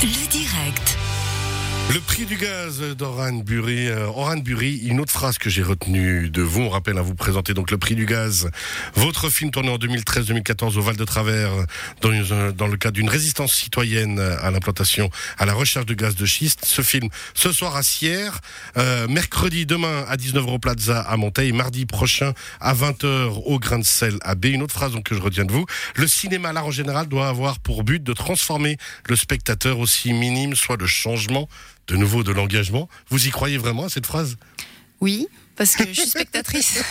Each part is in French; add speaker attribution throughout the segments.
Speaker 1: Le direct.
Speaker 2: Le prix du gaz d'Oran Bury. Euh, Oran Bury, une autre phrase que j'ai retenue de vous. On rappelle à vous présenter donc le prix du gaz. Votre film tourné en 2013-2014 au Val de Travers dans le cadre d'une résistance citoyenne à l'implantation, à la recherche de gaz de schiste. Ce film ce soir à Sierre, euh, mercredi demain à 19h au Plaza à Monteil, mardi prochain à 20h au Grain de Sel à B. Une autre phrase donc, que je retiens de vous. Le cinéma, l'art en général, doit avoir pour but de transformer le spectateur aussi minime soit le changement de nouveau de l'engagement. Vous y croyez vraiment à cette phrase?
Speaker 3: Oui, parce que je suis spectatrice.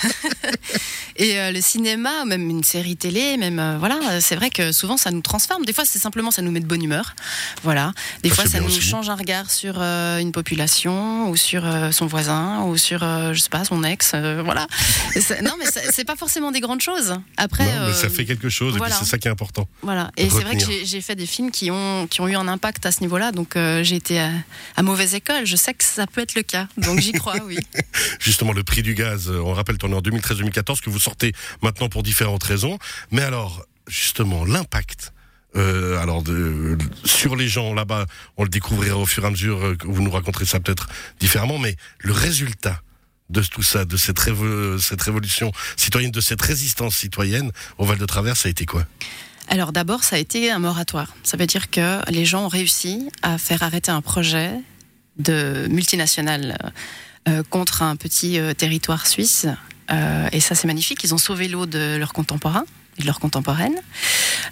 Speaker 3: et euh, le cinéma, même une série télé, même euh, voilà, c'est vrai que souvent ça nous transforme. Des fois, c'est simplement ça nous met de bonne humeur. Voilà. Des
Speaker 2: Ça,
Speaker 3: fois, ça nous
Speaker 2: aussi.
Speaker 3: change un regard sur euh, une population ou sur euh, son voisin ou sur euh, je sais pas son ex. euh, voilà. Et non, mais c'est pas forcément des grandes choses. Après,
Speaker 2: Non, mais
Speaker 3: euh,
Speaker 2: ça fait quelque chose et
Speaker 3: voilà.
Speaker 2: puis c'est ça qui est important.
Speaker 3: Voilà. Et c'est vrai que j'ai- j'ai fait des films qui ont, qui ont eu un impact à ce niveau-là. Donc euh, j'ai été à, à mauvaise école. Je sais que ça peut être le cas. Donc j'y crois, oui.
Speaker 2: Justement, le prix du gaz, euh, on rappelle, tourné en 2013-2014, que vous sortez maintenant pour différentes raisons. Mais alors, justement, l'impact. euh, alors sur les gens là-bas, on le découvrira au fur et à mesure euh, vous nous raconterez ça peut-être différemment, mais le résultat de tout ça, de cette, cette révolution citoyenne, de cette résistance citoyenne au Val de Travers, ça a été quoi?
Speaker 3: Alors d'abord, ça a été un moratoire. Ça veut dire que les gens ont réussi à faire arrêter un projet de multinationale euh, contre un petit euh, territoire suisse. Euh, et ça, c'est magnifique. Ils ont sauvé l'eau de leurs contemporains et de leurs contemporaines.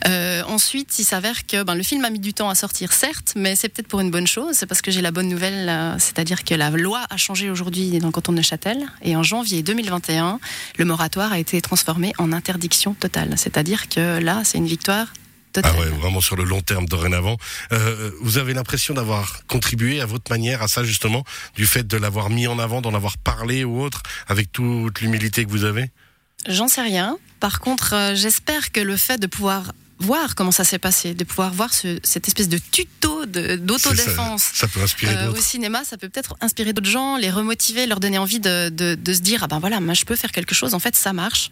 Speaker 3: Euh, ensuite, il s'avère que ben, le film a mis du temps à sortir, certes, mais c'est peut-être pour une bonne chose. C'est parce que j'ai la bonne nouvelle, euh, c'est-à-dire que la loi a changé aujourd'hui dans le canton de Neuchâtel. Et en janvier 2021, le moratoire a été transformé en interdiction totale. C'est-à-dire que là, c'est une victoire
Speaker 2: Ah ouais, vraiment sur le long terme dorénavant. Euh, vous avez l'impression d'avoir contribué à votre manière à ça justement, du fait de l'avoir mis en avant, d'en avoir parlé ou autre, avec toute l'humilité que vous avez?
Speaker 3: J'en sais rien. Par contre, euh, j'espère que le fait de pouvoir voir comment ça s'est passé, de pouvoir voir ce- cette espèce de tuto d'autodéfense.
Speaker 2: Ça, ça peut inspirer
Speaker 3: euh, au cinéma, ça peut peut-être inspirer d'autres gens, les remotiver, leur donner envie de, de, de se dire ah ben voilà, moi je peux faire quelque chose. En fait, ça marche.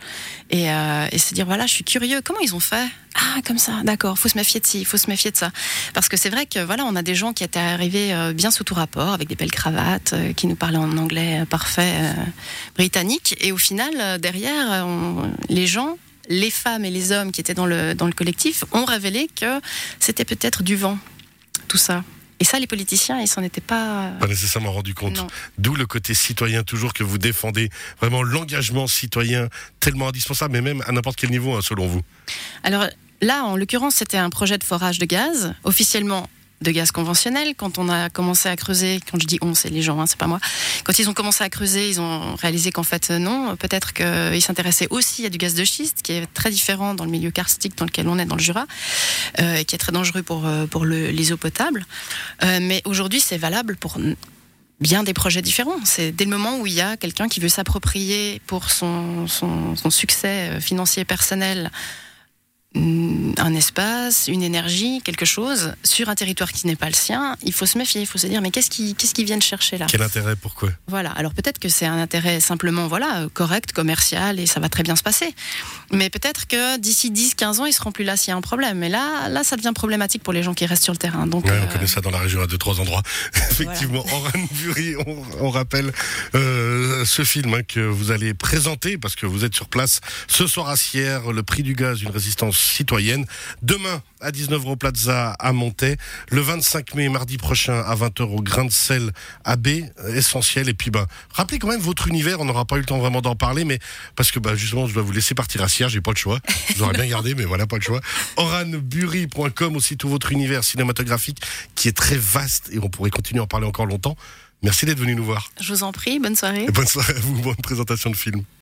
Speaker 3: Et, euh, et se dire voilà, je suis curieux. Comment ils ont fait? Ah comme ça, d'accord. Faut se méfier de ci, faut se méfier de ça. Parce que c'est vrai que voilà, on a des gens qui étaient arrivés euh, bien sous tout rapport, avec des belles cravates, euh, qui nous parlaient en anglais euh, parfait euh, britannique. Et au final, derrière, on- les gens les femmes et les hommes qui étaient dans le, dans le collectif ont révélé que c'était peut-être du vent, tout ça. Et ça, les politiciens, ils s'en étaient pas.
Speaker 2: Pas nécessairement rendu compte. D'où le côté citoyen toujours que vous défendez. Vraiment l'engagement citoyen tellement indispensable, mais même à n'importe quel niveau, hein, selon vous.
Speaker 3: Alors là, en l'occurrence, c'était un projet de forage de gaz, officiellement de gaz conventionnel. Quand on a commencé à creuser, quand je dis on, c'est les gens, hein, c'est pas moi. Quand ils ont commencé à creuser, ils ont réalisé qu'en fait euh, non. Peut-être qu'ils s'intéressaient aussi à du gaz de schiste, qui est très différent dans le milieu karstique dans lequel on est dans le Jura, euh, et qui est très dangereux pour euh, pour le- les eaux potables. Mais aujourd'hui, c'est valable pour bien des projets différents. C'est dès le moment où il y a quelqu'un qui veut s'approprier pour son, son, son succès financier personnel un espace, une énergie, quelque chose sur un territoire qui n'est pas le sien, il faut se méfier, il faut se dire mais qu'est-ce qu'ils qu'est-ce qu'ils viennent chercher là?
Speaker 2: Quel intérêt, pourquoi?
Speaker 3: Voilà, alors peut-être que c'est un intérêt simplement voilà correct, commercial et ça va très bien se passer. Mais peut-être que d'ici 10 15 ans, ils seront plus là s'il y a un problème. Et là là ça devient problématique pour les gens qui restent sur le terrain. Donc
Speaker 2: Ouais,
Speaker 3: euh,
Speaker 2: on connaît ça dans la région à deux, trois endroits. Effectivement, Oran Bury, on, on rappelle euh, ce film hein, que vous allez présenter parce que vous êtes sur place ce soir à Sierre, le prix du gaz, une résistance citoyenne. Demain à 19h au Plaza à Montaix. Le 25 mai, mardi prochain à 20h au Grain de Sel à B, euh, essentiel. Et puis, bah, rappelez quand même votre univers. On n'aura pas eu le temps vraiment d'en parler, mais parce que bah, justement, je dois vous laisser partir à Sierre. J'ai pas le choix. Vous aurais bien gardé, mais voilà, pas le choix. Oranbury.com aussi tout votre univers cinématographique qui est très vaste et on pourrait continuer à en parler encore longtemps. Merci d'être venu nous voir.
Speaker 3: je vous en prie, bonne soirée.
Speaker 2: Et bonne soirée à vous, bonne présentation de film.